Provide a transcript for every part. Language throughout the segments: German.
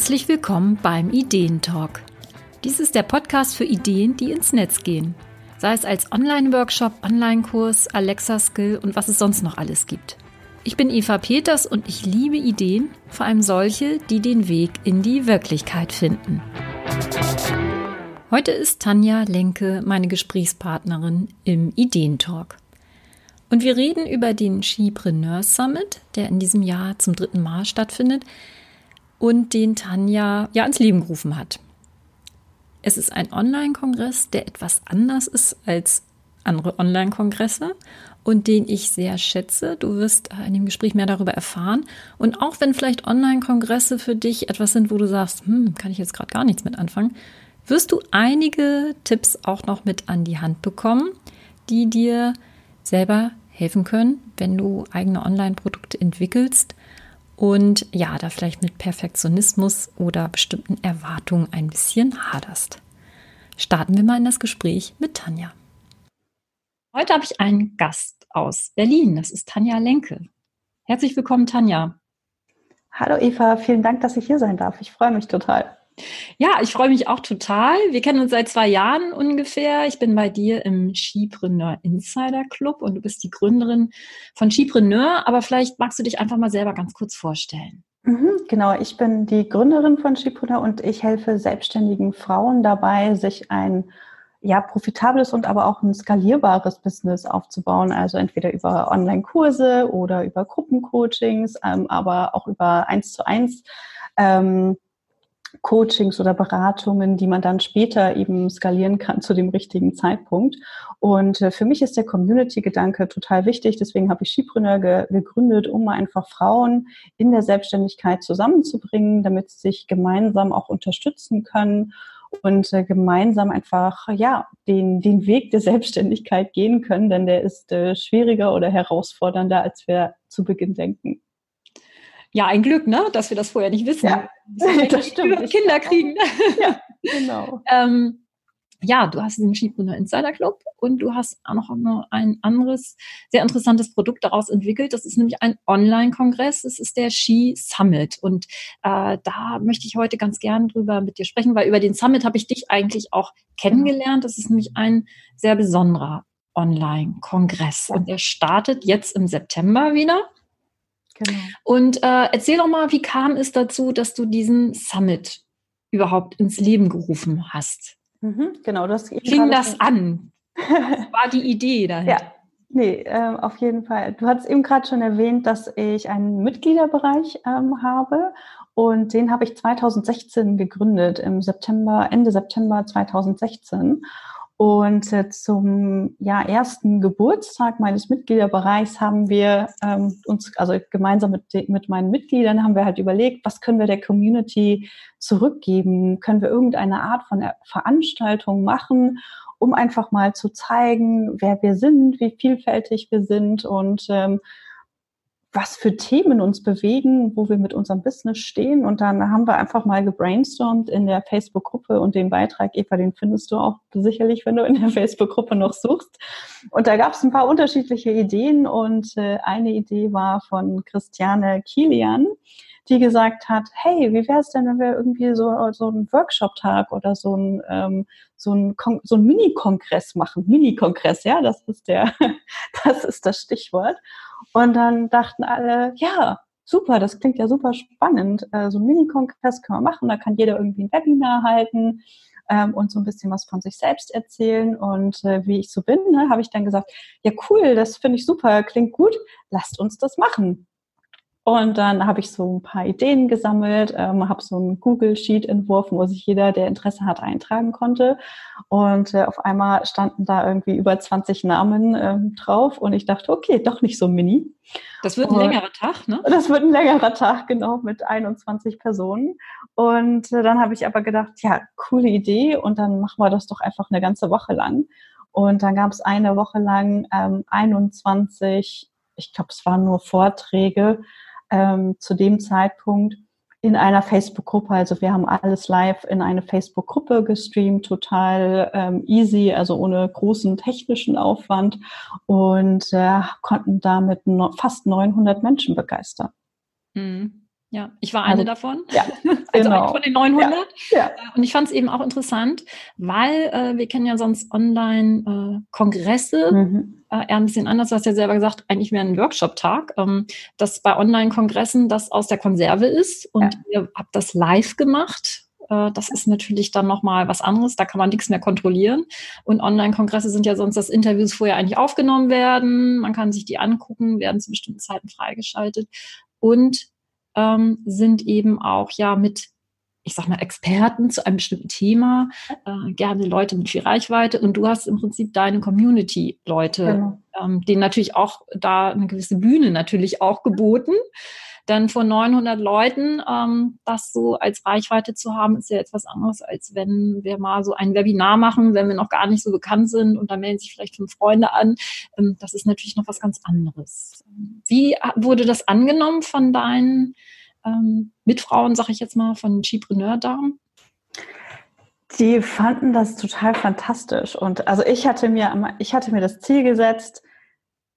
Herzlich willkommen beim Ideentalk. Dies ist der Podcast für Ideen, die ins Netz gehen. Sei es als Online-Workshop, Online-Kurs, Alexa-Skill und was es sonst noch alles gibt. Ich bin Eva Peters und ich liebe Ideen, vor allem solche, die den Weg in die Wirklichkeit finden. Heute ist Tanja Lenke meine Gesprächspartnerin im Ideentalk. Und wir reden über den Skipreneur Summit, der in diesem Jahr zum dritten Mal stattfindet und den Tanja ja ans Leben gerufen hat. Es ist ein Online-Kongress, der etwas anders ist als andere Online-Kongresse und den ich sehr schätze. Du wirst in dem Gespräch mehr darüber erfahren. Und auch wenn vielleicht Online-Kongresse für dich etwas sind, wo du sagst, hm, kann ich jetzt gerade gar nichts mit anfangen, wirst du einige Tipps auch noch mit an die Hand bekommen, die dir selber helfen können, wenn du eigene Online-Produkte entwickelst und ja, da vielleicht mit Perfektionismus oder bestimmten Erwartungen ein bisschen haderst. Starten wir mal in das Gespräch mit Tanja. Heute habe ich einen Gast aus Berlin. Das ist Tanja Lenke. Herzlich willkommen, Tanja. Hallo Eva, vielen Dank, dass ich hier sein darf. Ich freue mich total. Ja, ich freue mich auch total. Wir kennen uns seit zwei Jahren ungefähr. Ich bin bei dir im Skipreneur Insider Club und du bist die Gründerin von Skipreneur. Aber vielleicht magst du dich einfach mal selber ganz kurz vorstellen. Mhm, genau, ich bin die Gründerin von Skipreneur und ich helfe selbstständigen Frauen dabei, sich ein ja, profitables und aber auch ein skalierbares Business aufzubauen. Also entweder über Online-Kurse oder über Gruppencoachings, ähm, aber auch über eins zu eins. Ähm, Coachings oder Beratungen, die man dann später eben skalieren kann zu dem richtigen Zeitpunkt. Und äh, für mich ist der Community-Gedanke total wichtig. Deswegen habe ich Skipreneur ge gegründet, um einfach Frauen in der Selbstständigkeit zusammenzubringen, damit sie sich gemeinsam auch unterstützen können und äh, gemeinsam einfach ja den den Weg der Selbstständigkeit gehen können, denn der ist äh, schwieriger oder herausfordernder, als wir zu Beginn denken. Ja, ein Glück, ne, dass wir das vorher nicht wissen. Ja, das stimmt. Kinder kriegen. Ja, genau. ähm, ja, du hast den Skipreneur Insider Club und du hast auch noch ein anderes sehr interessantes Produkt daraus entwickelt. Das ist nämlich ein Online-Kongress. Es ist der Ski Summit. Und äh, da möchte ich heute ganz gern drüber mit dir sprechen, weil über den Summit habe ich dich eigentlich auch kennengelernt. Das ist nämlich ein sehr besonderer Online-Kongress. Und der startet jetzt im September wieder. Genau. Und äh, erzähl doch mal, wie kam es dazu, dass du diesen Summit überhaupt ins Leben gerufen hast? Mhm, genau, du hast Fing das an? Was war die Idee dahinter? Ja. Nee, äh, auf jeden Fall. Du hast eben gerade schon erwähnt, dass ich einen Mitgliederbereich ähm, habe und den habe ich 2016 gegründet, im September, Ende September 2016. Und äh, zum ja, ersten Geburtstag meines Mitgliederbereichs haben wir ähm, uns, also gemeinsam mit, mit meinen Mitgliedern, haben wir halt überlegt, was können wir der Community zurückgeben? Können wir irgendeine Art von Veranstaltung machen, um einfach mal zu zeigen, wer wir sind, wie vielfältig wir sind und ähm, was für Themen uns bewegen, wo wir mit unserem Business stehen. Und dann haben wir einfach mal gebrainstormt in der Facebook-Gruppe und den Beitrag, Eva, den findest du auch sicherlich, wenn du in der Facebook-Gruppe noch suchst. Und da gab es ein paar unterschiedliche Ideen und äh, eine Idee war von Christiane Kilian, die gesagt hat, hey, wie wäre es denn, wenn wir irgendwie so, so einen Workshop-Tag oder so ein, ähm, so ein, so ein Mini-Kongress machen? Mini-Kongress, ja, das ist der, das ist das Stichwort. Und dann dachten alle, ja, super, das klingt ja super spannend. Äh, so ein Mini-Kongress können wir machen, da kann jeder irgendwie ein Webinar halten ähm, und so ein bisschen was von sich selbst erzählen. Und äh, wie ich so bin, ne, habe ich dann gesagt, ja cool, das finde ich super, klingt gut, lasst uns das machen. Und dann habe ich so ein paar Ideen gesammelt, ähm, habe so einen Google-Sheet entworfen, wo sich jeder, der Interesse hat, eintragen konnte. Und äh, auf einmal standen da irgendwie über 20 Namen ähm, drauf und ich dachte, okay, doch nicht so mini. Das wird ein und, längerer Tag, ne? Das wird ein längerer Tag, genau, mit 21 Personen. Und äh, dann habe ich aber gedacht, ja, coole Idee und dann machen wir das doch einfach eine ganze Woche lang. Und dann gab es eine Woche lang ähm, 21, ich glaube, es waren nur Vorträge, ähm, zu dem Zeitpunkt in einer Facebook-Gruppe. Also wir haben alles live in eine Facebook-Gruppe gestreamt, total ähm, easy, also ohne großen technischen Aufwand und äh, konnten damit no fast 900 Menschen begeistern. Mhm. Ja, ich war eine also, davon. Ja, also genau. von den 900. Ja, ja. Äh, und ich fand es eben auch interessant, weil äh, wir kennen ja sonst Online-Kongresse. Äh, mhm. äh, eher ein bisschen anders. Du hast ja selber gesagt, eigentlich wäre ein Workshop-Tag. Ähm, dass bei Online-Kongressen das aus der Konserve ist und ja. ihr habt das live gemacht. Äh, das ist natürlich dann nochmal was anderes. Da kann man nichts mehr kontrollieren. Und Online-Kongresse sind ja sonst, dass Interviews vorher eigentlich aufgenommen werden. Man kann sich die angucken, werden zu bestimmten Zeiten freigeschaltet. Und ähm, sind eben auch ja mit ich sag mal, Experten zu einem bestimmten Thema, äh, gerne Leute mit viel Reichweite und du hast im Prinzip deine Community-Leute, genau. ähm, denen natürlich auch da eine gewisse Bühne natürlich auch geboten. Denn von 900 Leuten ähm, das so als Reichweite zu haben, ist ja etwas anderes, als wenn wir mal so ein Webinar machen, wenn wir noch gar nicht so bekannt sind und da melden sich vielleicht fünf Freunde an. Ähm, das ist natürlich noch was ganz anderes. Wie wurde das angenommen von deinen ähm, Mitfrauen, sag ich jetzt mal, von Chipreneur-Damen? Die fanden das total fantastisch. Und also ich hatte mir, ich hatte mir das Ziel gesetzt,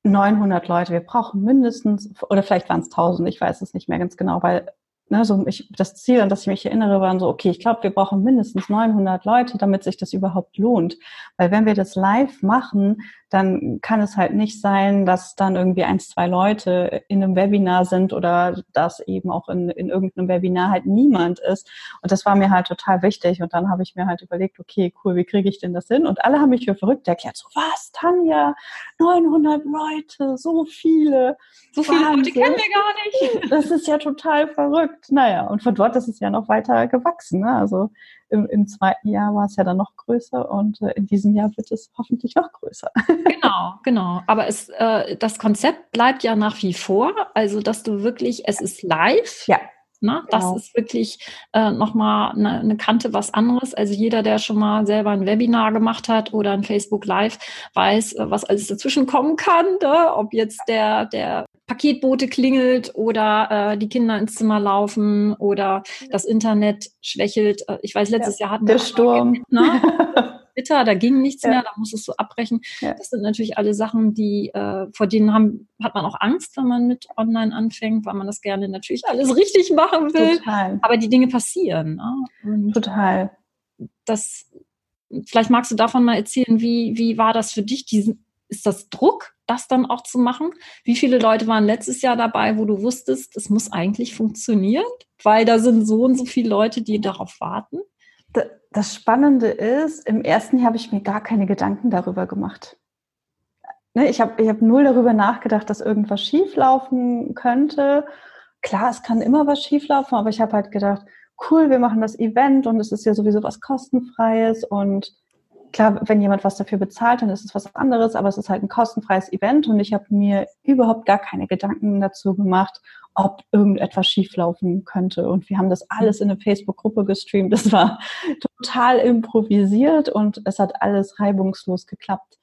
900 Leute. Wir brauchen mindestens, oder vielleicht waren es 1000, ich weiß es nicht mehr ganz genau, weil ne, so ich, das Ziel, an das ich mich erinnere, waren so, okay, ich glaube, wir brauchen mindestens 900 Leute, damit sich das überhaupt lohnt. Weil wenn wir das live machen, dann kann es halt nicht sein, dass dann irgendwie ein, zwei Leute in einem Webinar sind oder dass eben auch in, in irgendeinem Webinar halt niemand ist. Und das war mir halt total wichtig. Und dann habe ich mir halt überlegt, okay, cool, wie kriege ich denn das hin? Und alle haben mich für verrückt erklärt, so was, Tanja, 900 Leute, so viele. So viele Leute kennen wir gar nicht. Das ist ja total verrückt. Naja, und von dort ist es ja noch weiter gewachsen. Ne? Also im, im zweiten Jahr war es ja dann noch größer und äh, in diesem Jahr wird es hoffentlich noch größer. Genau, genau. Aber es, äh, das Konzept bleibt ja nach wie vor. Also, dass du wirklich, es ist live. Ja. Ne? Das genau. ist wirklich äh, nochmal eine, eine Kante was anderes. Also jeder, der schon mal selber ein Webinar gemacht hat oder ein Facebook Live, weiß, äh, was alles dazwischen kommen kann. Ne? Ob jetzt der, der Paketboote klingelt oder äh, die Kinder ins Zimmer laufen oder das Internet schwächelt. Äh, ich weiß, letztes ja, Jahr hatten wir der Sturm. Ne? Twitter, da ging nichts ja. mehr, da musstest du abbrechen. Ja. Das sind natürlich alle Sachen, die äh, vor denen haben, hat man auch Angst, wenn man mit online anfängt, weil man das gerne natürlich alles richtig machen will. Total. Aber die Dinge passieren. Ne? Total. Das, vielleicht magst du davon mal erzählen, wie, wie war das für dich? Diesen, ist das Druck, das dann auch zu machen? Wie viele Leute waren letztes Jahr dabei, wo du wusstest, es muss eigentlich funktionieren, weil da sind so und so viele Leute, die darauf warten? Das Spannende ist, im ersten Jahr habe ich mir gar keine Gedanken darüber gemacht. Ne, ich habe ich hab null darüber nachgedacht, dass irgendwas schieflaufen könnte. Klar, es kann immer was schieflaufen, aber ich habe halt gedacht, cool, wir machen das Event und es ist ja sowieso was kostenfreies und klar, wenn jemand was dafür bezahlt, dann ist es was anderes, aber es ist halt ein kostenfreies Event und ich habe mir überhaupt gar keine Gedanken dazu gemacht, ob irgendetwas schieflaufen könnte. Und wir haben das alles in eine Facebook-Gruppe gestreamt. Das war total improvisiert und es hat alles reibungslos geklappt.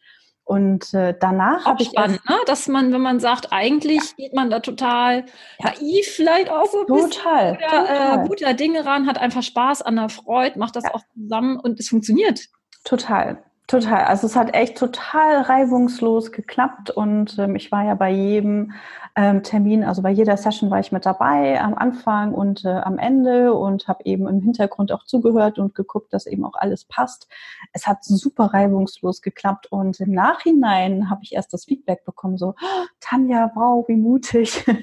Und äh, danach habe ich spannend, ne? dass man, wenn man sagt, eigentlich ja. geht man da total naiv vielleicht auch so total, guter, äh, total. Äh, guter Dinge ran, hat einfach Spaß an der Freude, macht das ja. auch zusammen und es funktioniert. Total. Total. Also es hat echt total reibungslos geklappt und ähm, ich war ja bei jedem ähm, Termin, also bei jeder Session war ich mit dabei am Anfang und äh, am Ende und habe eben im Hintergrund auch zugehört und geguckt, dass eben auch alles passt. Es hat super reibungslos geklappt und im Nachhinein habe ich erst das Feedback bekommen, so, oh, Tanja, wow, wie mutig. Ja.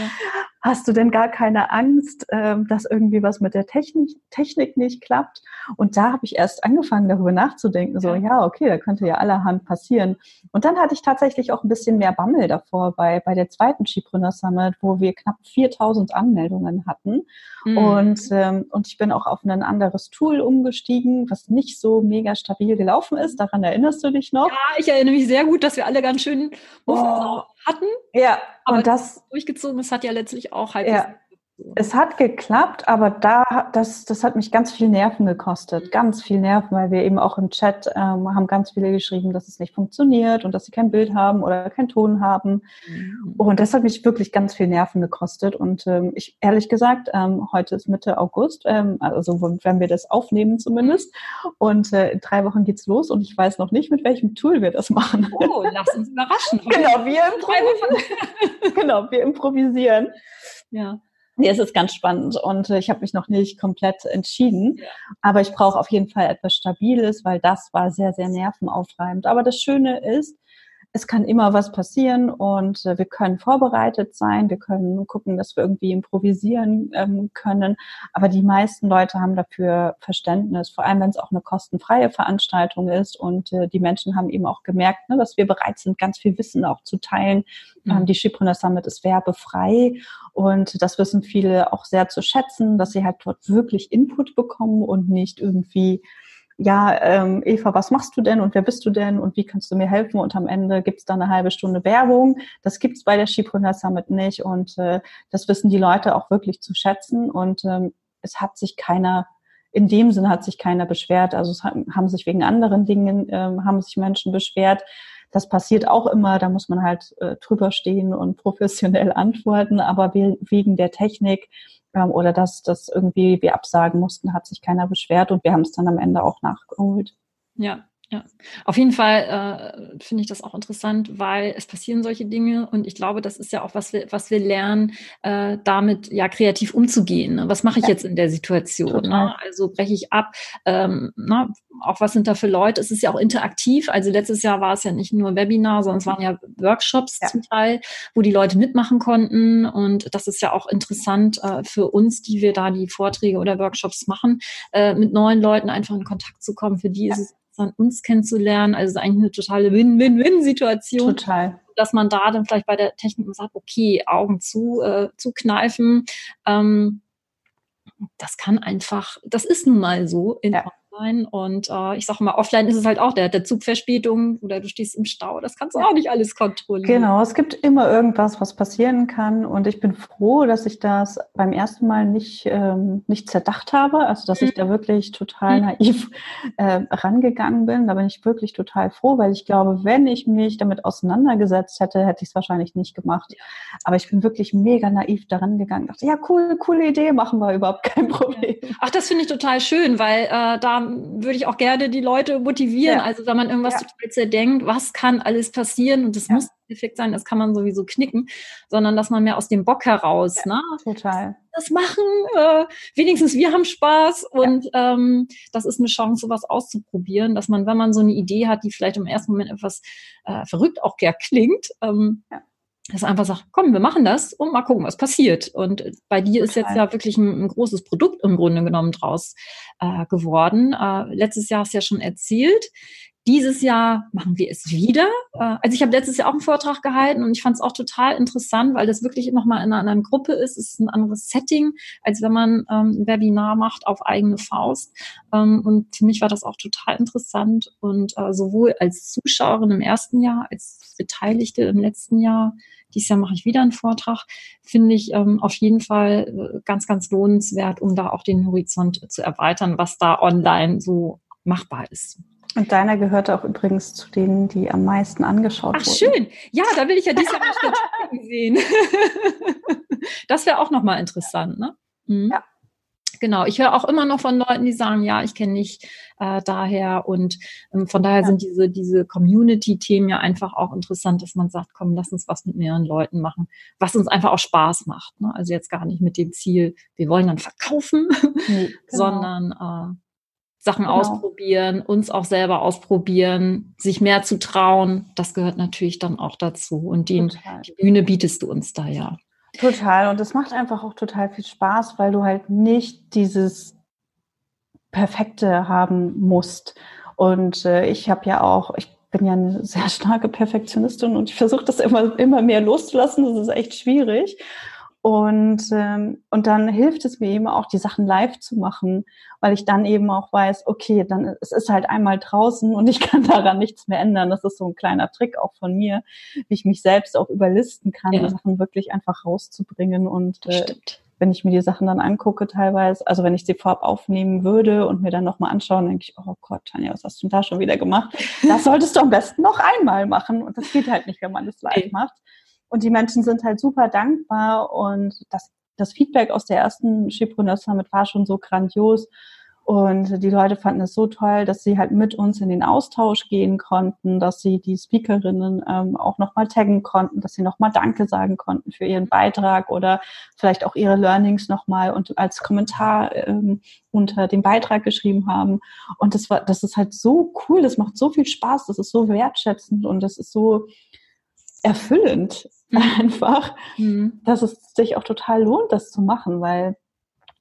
Hast du denn gar keine Angst, ähm, dass irgendwie was mit der Technik, Technik nicht klappt? Und da habe ich erst angefangen, darüber nachzudenken, so, ja, okay, da könnte ja allerhand passieren. Und dann hatte ich tatsächlich auch ein bisschen mehr Bammel davor bei, bei der zweiten Skipreneur Summit, wo wir knapp 4000 Anmeldungen hatten. Mhm. Und, ähm, und ich bin auch auf ein anderes Tool umgestiegen, was nicht so mega stabil gelaufen ist. Daran erinnerst du dich noch? Ja, ich erinnere mich sehr gut, dass wir alle ganz schön oh. Hatten. Ja, aber das durchgezogen, es hat ja letztlich auch halb ja. Es hat geklappt, aber da, das, das hat mich ganz viel Nerven gekostet. Ganz viel Nerven, weil wir eben auch im Chat ähm, haben ganz viele geschrieben, dass es nicht funktioniert und dass sie kein Bild haben oder keinen Ton haben. Mhm. Und das hat mich wirklich ganz viel Nerven gekostet. Und ähm, ich, ehrlich gesagt, ähm, heute ist Mitte August, ähm, also wenn wir das aufnehmen zumindest. Und äh, in drei Wochen geht's los und ich weiß noch nicht, mit welchem Tool wir das machen. Oh, lass uns überraschen. genau, wir improvisieren. genau, wir improvisieren. Ja. Nee, es ist ganz spannend und äh, ich habe mich noch nicht komplett entschieden, aber ich brauche auf jeden Fall etwas Stabiles, weil das war sehr, sehr nervenaufreibend. Aber das Schöne ist, es kann immer was passieren und äh, wir können vorbereitet sein, wir können gucken, dass wir irgendwie improvisieren ähm, können. Aber die meisten Leute haben dafür Verständnis, vor allem wenn es auch eine kostenfreie Veranstaltung ist. Und äh, die Menschen haben eben auch gemerkt, ne, dass wir bereit sind, ganz viel Wissen auch zu teilen. Mhm. Ähm, die Schipreneur Summit ist werbefrei und das wissen viele auch sehr zu schätzen, dass sie halt dort wirklich Input bekommen und nicht irgendwie ja, ähm, Eva, was machst du denn und wer bist du denn und wie kannst du mir helfen? Und am Ende gibt's da eine halbe Stunde Werbung. Das gibt's bei der Skipreneur Summit nicht und äh, das wissen die Leute auch wirklich zu schätzen und ähm, es hat sich keiner in dem Sinne hat sich keiner beschwert. Also es haben sich wegen anderen Dingen ähm, haben sich Menschen beschwert. Das passiert auch immer, da muss man halt äh, drüber stehen und professionell antworten, aber wegen der Technik ähm, oder dass das irgendwie wir absagen mussten, hat sich keiner beschwert und wir haben es dann am Ende auch nachgeholt. Ja, ja, auf jeden Fall äh, finde ich das auch interessant, weil es passieren solche Dinge und ich glaube, das ist ja auch was wir, was wir lernen, äh, damit ja kreativ umzugehen. Ne? Was mache ich jetzt in der Situation? Ne? Also breche ich ab. Ähm, na, auch was sind da für Leute? Es ist ja auch interaktiv. Also letztes Jahr war es ja nicht nur Webinar, sondern es waren ja Workshops ja. zum Teil, wo die Leute mitmachen konnten und das ist ja auch interessant äh, für uns, die wir da die Vorträge oder Workshops machen, äh, mit neuen Leuten einfach in Kontakt zu kommen. Für die ist es sondern uns kennenzulernen. Also eigentlich eine totale Win-Win-Win-Situation. Total. Dass man da dann vielleicht bei der Technik sagt, okay, Augen zu, äh, zu kneifen. Ähm, das kann einfach, das ist nun mal so in ja sein. Und äh, ich sage mal, offline ist es halt auch der, der Zugverspätung oder du stehst im Stau. Das kannst du auch nicht alles kontrollieren. Genau, es gibt immer irgendwas, was passieren kann. Und ich bin froh, dass ich das beim ersten Mal nicht, ähm, nicht zerdacht habe. Also, dass mhm. ich da wirklich total mhm. naiv äh, rangegangen bin. Da bin ich wirklich total froh, weil ich glaube, wenn ich mich damit auseinandergesetzt hätte, hätte ich es wahrscheinlich nicht gemacht. Aber ich bin wirklich mega naiv daran gegangen. Dachte, ja, cool, coole Idee, machen wir überhaupt kein Problem. Ach, das finde ich total schön, weil äh, da würde ich auch gerne die Leute motivieren. Ja. Also wenn man irgendwas ja. total zerdenkt, was kann alles passieren und das ja. muss perfekt sein, das kann man sowieso knicken, sondern dass man mehr aus dem Bock heraus, ja, ne? Total. Das machen, äh, wenigstens wir haben Spaß und ähm, das ist eine Chance, sowas auszuprobieren, dass man, wenn man so eine Idee hat, die vielleicht im ersten Moment etwas äh, verrückt auch gern klingt, ähm, ja dass er einfach sagt, komm, wir machen das und mal gucken, was passiert. Und bei dir Total. ist jetzt ja wirklich ein, ein, großes Produkt im Grunde genommen draus äh, geworden. Äh, letztes Jahr hast du ja schon erzählt. Dieses Jahr machen wir es wieder. Äh, also ich habe letztes Jahr auch einen Vortrag gehalten und ich fand es auch total interessant, weil das wirklich nochmal in einer anderen Gruppe ist. Es ist ein anderes Setting, als wenn man ähm, ein Webinar macht auf eigene Faust. Ähm, und für mich war das auch total interessant. Und äh, sowohl als Zuschauerin im ersten Jahr, als Beteiligte im letzten Jahr dieses Jahr mache ich wieder einen Vortrag. Finde ich ähm, auf jeden Fall äh, ganz, ganz lohnenswert, um da auch den Horizont zu erweitern, was da online so machbar ist. Und deiner gehört auch übrigens zu denen, die am meisten angeschaut Ach, wurden. Ach schön. Ja, da will ich ja dieses Jahr mal sehen. das wäre auch nochmal interessant, ne? Mhm. Ja. Genau, ich höre auch immer noch von Leuten, die sagen, ja, ich kenne nicht äh, daher und ähm, von daher ja. sind diese, diese Community-Themen ja einfach auch interessant, dass man sagt, komm, lass uns was mit mehreren Leuten machen, was uns einfach auch Spaß macht. Ne? Also jetzt gar nicht mit dem Ziel, wir wollen dann verkaufen, nee, genau. sondern äh, Sachen genau. ausprobieren, uns auch selber ausprobieren, sich mehr zu trauen, das gehört natürlich dann auch dazu. Und die, die Bühne bietest du uns da ja. Total. Und es macht einfach auch total viel Spaß, weil du halt nicht dieses Perfekte haben musst. Und äh, ich habe ja auch, ich bin ja eine sehr starke Perfektionistin und ich versuche das immer, immer mehr loszulassen. Das ist echt schwierig. Und, ähm, und dann hilft es mir eben auch, die Sachen live zu machen, weil ich dann eben auch weiß, okay, dann es ist halt einmal draußen und ich kann daran nichts mehr ändern. Das ist so ein kleiner Trick auch von mir, wie ich mich selbst auch überlisten kann, ja. Sachen wirklich einfach rauszubringen. Und äh, wenn ich mir die Sachen dann angucke teilweise, also wenn ich sie vorab aufnehmen würde und mir dann nochmal anschaue, dann denke ich, oh Gott, Tanja, was hast du denn da schon wieder gemacht? Das solltest du am besten noch einmal machen. Und das geht halt nicht, wenn man das live macht. Und die Menschen sind halt super dankbar und das, das Feedback aus der ersten Chipreneur Summit war schon so grandios. Und die Leute fanden es so toll, dass sie halt mit uns in den Austausch gehen konnten, dass sie die Speakerinnen ähm, auch nochmal taggen konnten, dass sie nochmal Danke sagen konnten für ihren Beitrag oder vielleicht auch ihre Learnings nochmal und als Kommentar ähm, unter dem Beitrag geschrieben haben. Und das war, das ist halt so cool, das macht so viel Spaß, das ist so wertschätzend und das ist so erfüllend mhm. einfach, mhm. dass es sich auch total lohnt, das zu machen, weil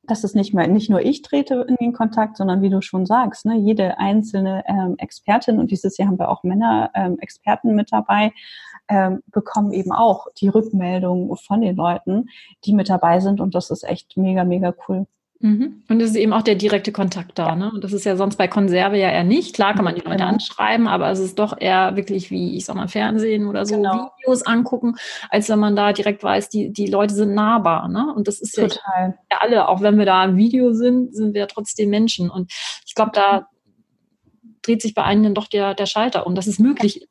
das ist nicht mehr, nicht nur ich trete in den Kontakt, sondern wie du schon sagst, ne, jede einzelne ähm, Expertin, und dieses Jahr haben wir auch Männer ähm, Experten mit dabei, ähm, bekommen eben auch die Rückmeldung von den Leuten, die mit dabei sind. Und das ist echt mega, mega cool. Mhm. Und es ist eben auch der direkte Kontakt da. Ja. Ne? Und das ist ja sonst bei Konserve ja eher nicht. Klar kann man die Leute genau. anschreiben, aber es ist doch eher wirklich wie, ich sag mal, Fernsehen oder so genau. Videos angucken, als wenn man da direkt weiß, die, die Leute sind nahbar. Ne? Und das ist ja, Total. ja alle, auch wenn wir da im Video sind, sind wir trotzdem Menschen. Und ich glaube, da dreht sich bei einem dann doch der, der Schalter und dass es möglich ist.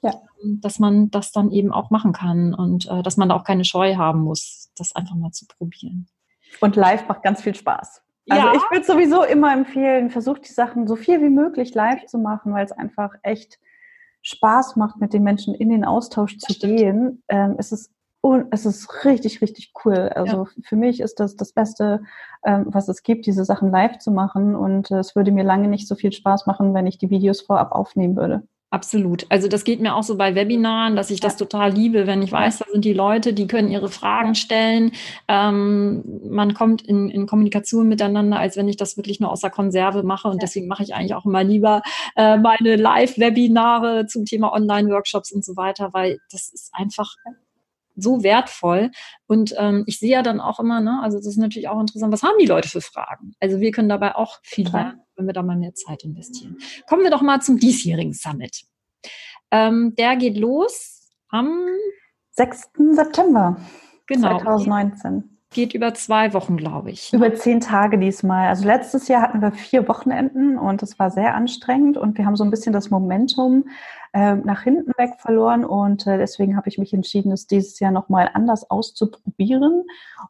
Ja. Dass man das dann eben auch machen kann und äh, dass man da auch keine Scheu haben muss, das einfach mal zu probieren. Und live macht ganz viel Spaß. Also ja. ich würde sowieso immer empfehlen, versucht die Sachen so viel wie möglich live zu machen, weil es einfach echt Spaß macht, mit den Menschen in den Austausch zu gehen. Ähm, es ist es ist richtig, richtig cool. Also ja. für mich ist das das Beste, ähm, was es gibt, diese Sachen live zu machen. Und äh, es würde mir lange nicht so viel Spaß machen, wenn ich die Videos vorab aufnehmen würde. Absolut. Also das geht mir auch so bei Webinaren, dass ich das total liebe, wenn ich weiß, da sind die Leute, die können ihre Fragen stellen. Ähm, man kommt in, in, Kommunikation miteinander, als wenn ich das wirklich nur aus der Konserve mache. Und deswegen mache ich eigentlich auch immer lieber äh, meine Live-Webinare zum Thema Online-Workshops und so weiter, weil das ist einfach so wertvoll. Und ähm, ich sehe ja dann auch immer, ne, also das ist natürlich auch interessant, was haben die Leute für Fragen? Also wir können dabei auch viel lernen, wenn wir da mal mehr Zeit investieren. Kommen wir doch mal zum diesjährigen Summit. Ähm, der geht los am 6. September genau. 2019 geht über zwei Wochen, glaube ich. Über zehn Tage diesmal. Also letztes Jahr hatten wir vier Wochenenden und es war sehr anstrengend und wir haben so ein bisschen das Momentum äh, nach hinten weg verloren und äh, deswegen habe ich mich entschieden, es dieses Jahr nochmal anders auszuprobieren.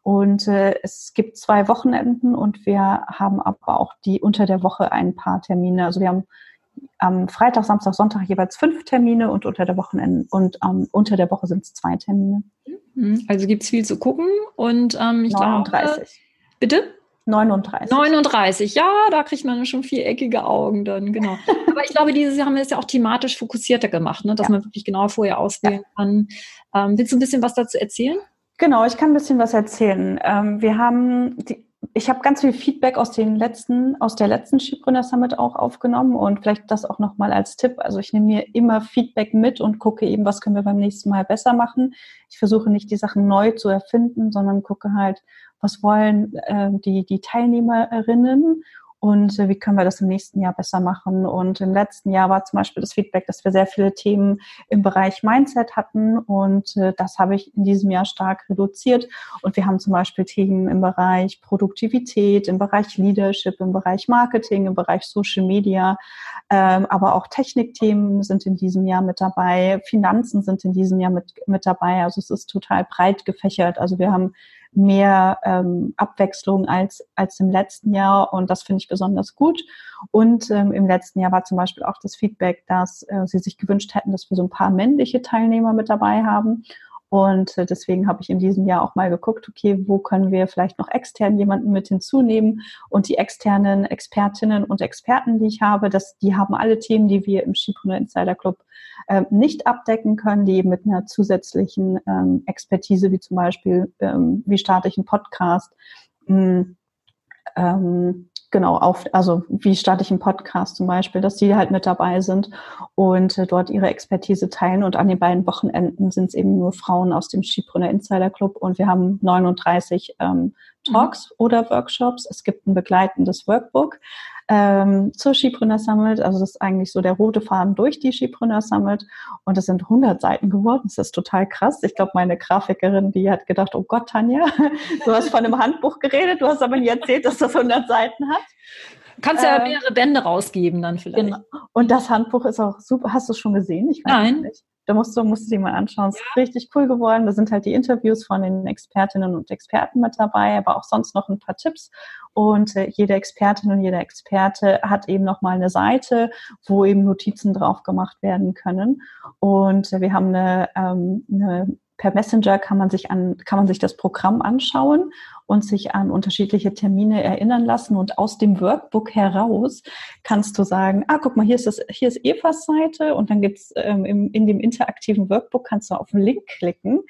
Und äh, es gibt zwei Wochenenden und wir haben aber auch die unter der Woche ein paar Termine. Also wir haben am Freitag, Samstag, Sonntag jeweils fünf Termine und unter der Wochenende und ähm, unter der Woche sind es zwei Termine. Mhm. Also gibt es viel zu gucken und ähm, ich 39. Glaube, bitte? 39. 39, ja, da kriegt man schon viereckige Augen dann, genau. Aber ich glaube, dieses Jahr haben wir es ja auch thematisch fokussierter gemacht, ne? dass ja. man wirklich genau vorher auswählen ja. kann. Ähm, willst du ein bisschen was dazu erzählen? Genau, ich kann ein bisschen was erzählen. Ähm, wir haben die, ich habe ganz viel Feedback aus den letzten, aus der letzten Skipreneur Summit auch aufgenommen und vielleicht das auch nochmal als Tipp. Also ich nehme mir immer Feedback mit und gucke eben, was können wir beim nächsten Mal besser machen. Ich versuche nicht die Sachen neu zu erfinden, sondern gucke halt, was wollen äh, die, die Teilnehmerinnen und äh, wie können wir das im nächsten Jahr besser machen. Und im letzten Jahr war zum Beispiel das Feedback, dass wir sehr viele Themen im Bereich Mindset hatten und äh, das habe ich in diesem Jahr stark reduziert. Und wir haben zum Beispiel Themen im Bereich Produktivität, im Bereich Leadership, im Bereich Marketing, im Bereich Social Media, ähm, aber auch Technikthemen sind in diesem Jahr mit dabei, Finanzen sind in diesem Jahr mit, mit dabei. Also es ist total breit gefächert. Also wir haben mehr ähm, Abwechslung als, als im letzten Jahr und das finde ich besonders gut. Und ähm, im letzten Jahr war zum Beispiel auch das Feedback, dass äh, sie sich gewünscht hätten, dass wir so ein paar männliche Teilnehmer mit dabei haben. Und äh, deswegen habe ich in diesem Jahr auch mal geguckt, okay, wo können wir vielleicht noch extern jemanden mit hinzunehmen? Und die externen Expertinnen und Experten, die ich habe, das, die haben alle Themen, die wir im Skipreneur Insider Club äh, nicht abdecken können, die eben mit einer zusätzlichen ähm, Expertise, wie zum Beispiel, ähm, wie starte ich einen Podcast, mh, ähm, genau, auf, also wie starte ich einen Podcast zum Beispiel, dass die halt mit dabei sind und äh, dort ihre Expertise teilen. Und an den beiden Wochenenden sind es eben nur Frauen aus dem Skibrunner Insider Club und wir haben 39 ähm, Talks mhm. oder Workshops. Es gibt ein begleitendes Workbook ähm, zur Skipreneur Summit. Also das ist eigentlich so der rote Faden durch die Skipreneur Summit. Und es sind 100 Seiten geworden. Das ist total krass. Ich glaube, meine Grafikerin, die hat gedacht, oh Gott, Tanja, du hast von einem Handbuch geredet, du hast aber nie erzählt, dass das 100 Seiten hat. Kannst ja ähm, mehrere Bände rausgeben dann vielleicht. Genau. Und das Handbuch ist auch super. Hast du es schon gesehen? Nein. Nicht. Da musst du, musst du sie mal anschauen. Es ist ja. richtig cool geworden. Da sind halt die Interviews von den Expertinnen und Experten mit dabei, aber auch sonst noch ein paar Tipps. Und äh, jede Expertin und jeder Experte hat eben nochmal eine Seite, wo eben Notizen drauf gemacht werden können. Und äh, wir haben eine, ähm, eine per Messenger kann man sich an, kann man sich das Programm anschauen und sich an unterschiedliche Termine erinnern lassen. Und aus dem Workbook heraus kannst du sagen, ah, guck mal, hier ist das, hier ist Evas Seite und dann gibt's ähm, im, in dem interaktiven Workbook kannst du auf den Link klicken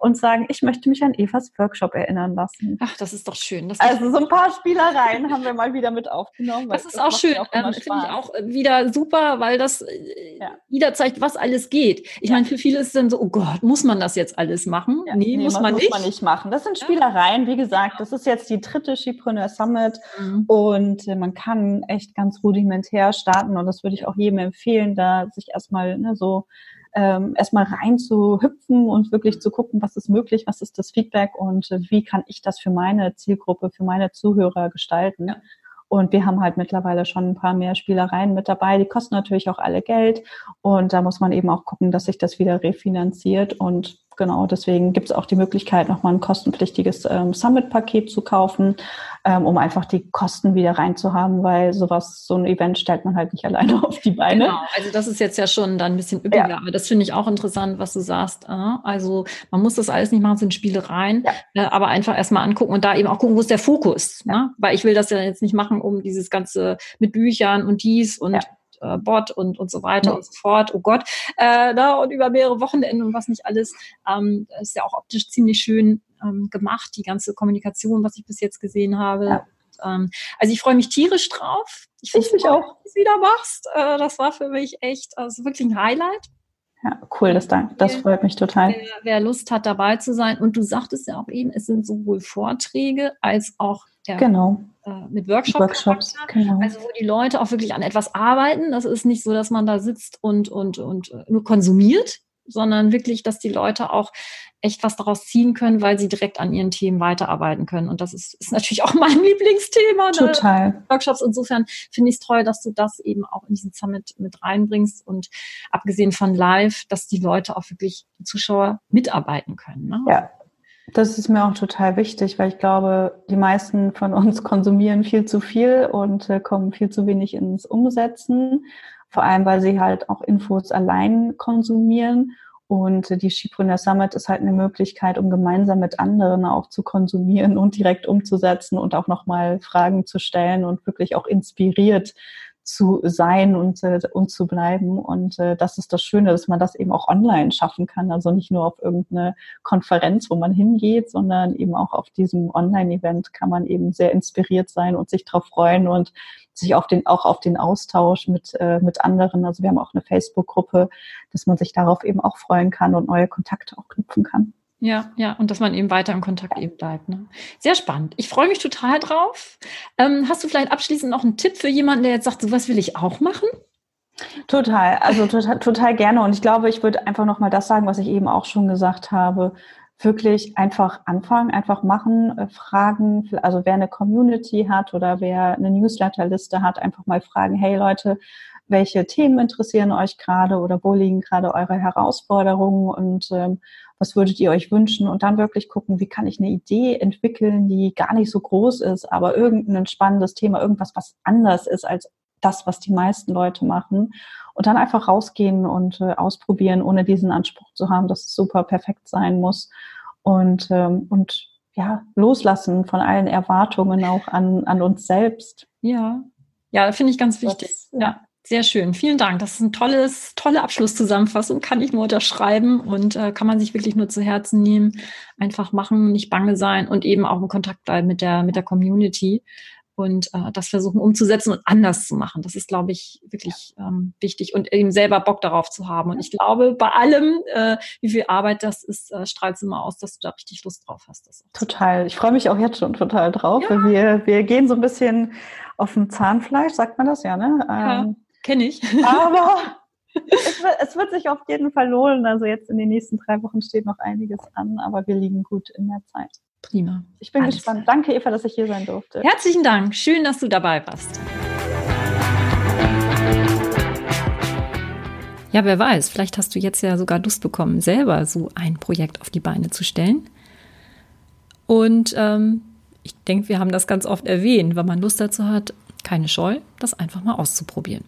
und sagen, ich möchte mich an Evas Workshop erinnern lassen. Ach, das ist doch schön. Das also so ein paar Spielereien haben wir mal wieder mit aufgenommen. Das ist das auch schön. Ähm, Finde ich auch wieder super, weil das äh, ja. wieder zeigt, was alles geht. Ich ja. meine, für viele ist es dann so, oh Gott, muss man das jetzt alles machen? Ja. Nee, nee, muss man, nicht. Muss man nicht machen. Das sind Spielereien, wie gesagt, das ist jetzt die dritte Skipreneur Summit mhm. und äh, man kann echt ganz rudimentär starten und das würde ich auch jedem empfehlen, da sich erstmal ne, so ähm, erstmal rein zu hüpfen und wirklich zu gucken, was ist möglich, was ist das Feedback und äh, wie kann ich das für meine Zielgruppe, für meine Zuhörer gestalten. Ja. Und wir haben halt mittlerweile schon ein paar mehr Spielereien mit dabei. Die kosten natürlich auch alle Geld. Und da muss man eben auch gucken, dass sich das wieder refinanziert. Und genau, deswegen gibt es auch die Möglichkeit, nochmal ein kostenpflichtiges ähm, Summit-Paket zu kaufen, ähm, um einfach die Kosten wieder reinzuhaben, weil sowas, so ein Event stellt man halt nicht alleine auf die Beine. Genau, also das ist jetzt ja schon dann ein bisschen üppiger, ja. aber das finde ich auch interessant, was du sagst. Äh? Also man muss das alles nicht machen, sind Spielereien, ja. äh, aber einfach erstmal angucken und da eben auch gucken, wo ist der Fokus. Ja. Ne? Weil ich will das ja jetzt nicht machen, um dieses ganze mit Büchern und dies und äh, Bot und, und so weiter mhm. und so fort. Oh Gott. Äh, da, und über mehrere Wochenenden und was nicht alles. Ähm, ist ja auch optisch ziemlich schön ähm, gemacht, die ganze Kommunikation, was ich bis jetzt gesehen habe. Ja. Ähm, also ich freue mich tierisch drauf. Ich, ich mich auch. Dass du wieder machst. Äh, das war für mich echt also wirklich ein Highlight. Ja, cool, das, das freut mich total. Wer, wer, Lust hat, dabei zu sein. Und du sagtest ja auch eben, es sind sowohl Vorträge als auch ja, genau. Äh, mit Workshop Workshops. Genau. Also wo die Leute auch wirklich an etwas arbeiten. Das ist nicht so, dass man da sitzt und, und, und nur konsumiert, sondern wirklich, dass die Leute auch echt was daraus ziehen können, weil sie direkt an ihren Themen weiterarbeiten können. Und das ist, ist natürlich auch mein Lieblingsthema. Ne? Total. Workshops. Insofern finde ich es toll, dass du das eben auch in diesen Summit mit reinbringst und abgesehen von live, dass die Leute auch wirklich, die Zuschauer mitarbeiten können. Ne? Ja. Das ist mir auch total wichtig, weil ich glaube, die meisten von uns konsumieren viel zu viel und äh, kommen viel zu wenig ins Umsetzen. Vor allem, weil sie halt auch Infos allein konsumieren und die Skipreneur Summit ist halt eine Möglichkeit, um gemeinsam mit anderen auch zu konsumieren und direkt umzusetzen und auch nochmal Fragen zu stellen und wirklich auch inspiriert zu sein und, äh, und zu bleiben. Und äh, das ist das Schöne, dass man das eben auch online schaffen kann. Also nicht nur auf irgendeine Konferenz, wo man hingeht, sondern eben auch auf diesem Online-Event kann man eben sehr inspiriert sein und sich darauf freuen und sich auf den, auch auf den Austausch mit, äh, mit anderen. Also wir haben auch eine Facebook-Gruppe, dass man sich darauf eben auch freuen kann und neue Kontakte auch knüpfen kann. Ja, ja, und dass man eben weiter im Kontakt eben bleibt. Ne? Sehr spannend. Ich freue mich total drauf. Ähm, hast du vielleicht abschließend noch einen Tipp für jemanden, der jetzt sagt, sowas will ich auch machen? Total, also total, total gerne. Und ich glaube, ich würde einfach nochmal das sagen, was ich eben auch schon gesagt habe wirklich einfach anfangen, einfach machen, äh, fragen, also wer eine Community hat oder wer eine Newsletterliste hat, einfach mal fragen, hey Leute, welche Themen interessieren euch gerade oder wo liegen gerade eure Herausforderungen und ähm, was würdet ihr euch wünschen und dann wirklich gucken, wie kann ich eine Idee entwickeln, die gar nicht so groß ist, aber irgendein spannendes Thema, irgendwas, was anders ist als das, was die meisten Leute machen. Und dann einfach rausgehen und äh, ausprobieren, ohne diesen Anspruch zu haben, dass es super perfekt sein muss. Und, ähm, und ja, loslassen von allen Erwartungen auch an, an uns selbst. Ja, ja, finde ich ganz wichtig. Das, ja. Sehr schön, vielen Dank. Das ist ein tolles, tolle Abschlusszusammenfassung, kann ich nur unterschreiben und äh, kann man sich wirklich nur zu Herzen nehmen. Einfach machen, nicht bange sein und eben auch in Kontakt bleiben mit der, mit der Community und äh, das versuchen umzusetzen und anders zu machen. Das ist, glaube ich, wirklich ähm, wichtig und eben selber Bock darauf zu haben. Und ich glaube, bei allem, äh, wie viel Arbeit das ist, äh, strahlt es immer aus, dass du da richtig Lust drauf hast. Total. Ich freue mich auch jetzt schon total drauf. Ja. Wir, wir gehen so ein bisschen auf dem Zahnfleisch, sagt man das ja, ne? Ja, ähm, kenne ich. Aber es, wird, es wird sich auf jeden Fall lohnen. Also jetzt in den nächsten drei Wochen steht noch einiges an, aber wir liegen gut in der Zeit. Prima. Ich bin Alles gespannt. Klar. Danke, Eva, dass ich hier sein durfte. Herzlichen Dank. Schön, dass du dabei warst. Ja, wer weiß, vielleicht hast du jetzt ja sogar Lust bekommen, selber so ein Projekt auf die Beine zu stellen. Und ähm, ich denke, wir haben das ganz oft erwähnt, wenn man Lust dazu hat, keine Scheu, das einfach mal auszuprobieren.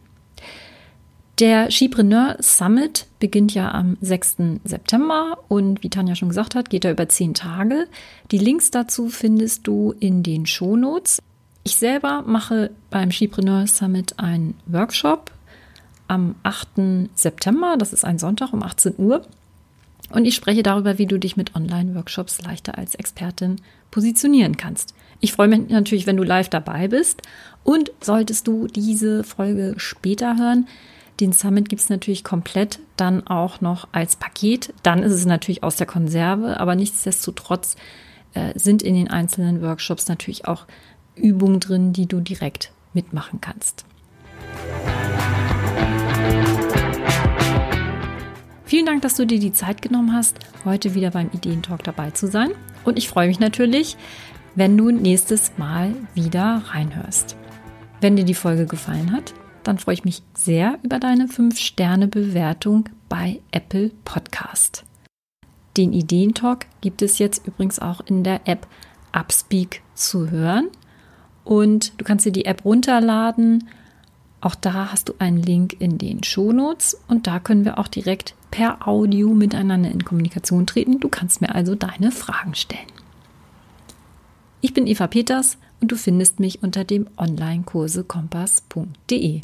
Der Skipreneur Summit beginnt ja am 6. September und wie Tanja schon gesagt hat, geht er über zehn Tage. Die Links dazu findest du in den Shownotes. Ich selber mache beim Skipreneur Summit einen Workshop am 8. September, das ist ein Sonntag um 18 Uhr. Und ich spreche darüber, wie du dich mit Online-Workshops leichter als Expertin positionieren kannst. Ich freue mich natürlich, wenn du live dabei bist. Und solltest du diese Folge später hören, den Summit gibt es natürlich komplett dann auch noch als Paket. Dann ist es natürlich aus der Konserve, aber nichtsdestotrotz äh, sind in den einzelnen Workshops natürlich auch Übungen drin, die du direkt mitmachen kannst. Vielen Dank, dass du dir die Zeit genommen hast, heute wieder beim Ideentalk dabei zu sein. Und ich freue mich natürlich, wenn du nächstes Mal wieder reinhörst. Wenn dir die Folge gefallen hat, dann freue ich mich sehr über deine 5-Sterne-Bewertung bei Apple Podcast. Den Ideentalk gibt es jetzt übrigens auch in der App Upspeak zu hören. Und du kannst dir die App runterladen. Auch da hast du einen Link in den Shownotes und da können wir auch direkt per Audio miteinander in Kommunikation treten. Du kannst mir also deine Fragen stellen. Ich bin Eva Peters und du findest mich unter dem Onlinekursekompass.de.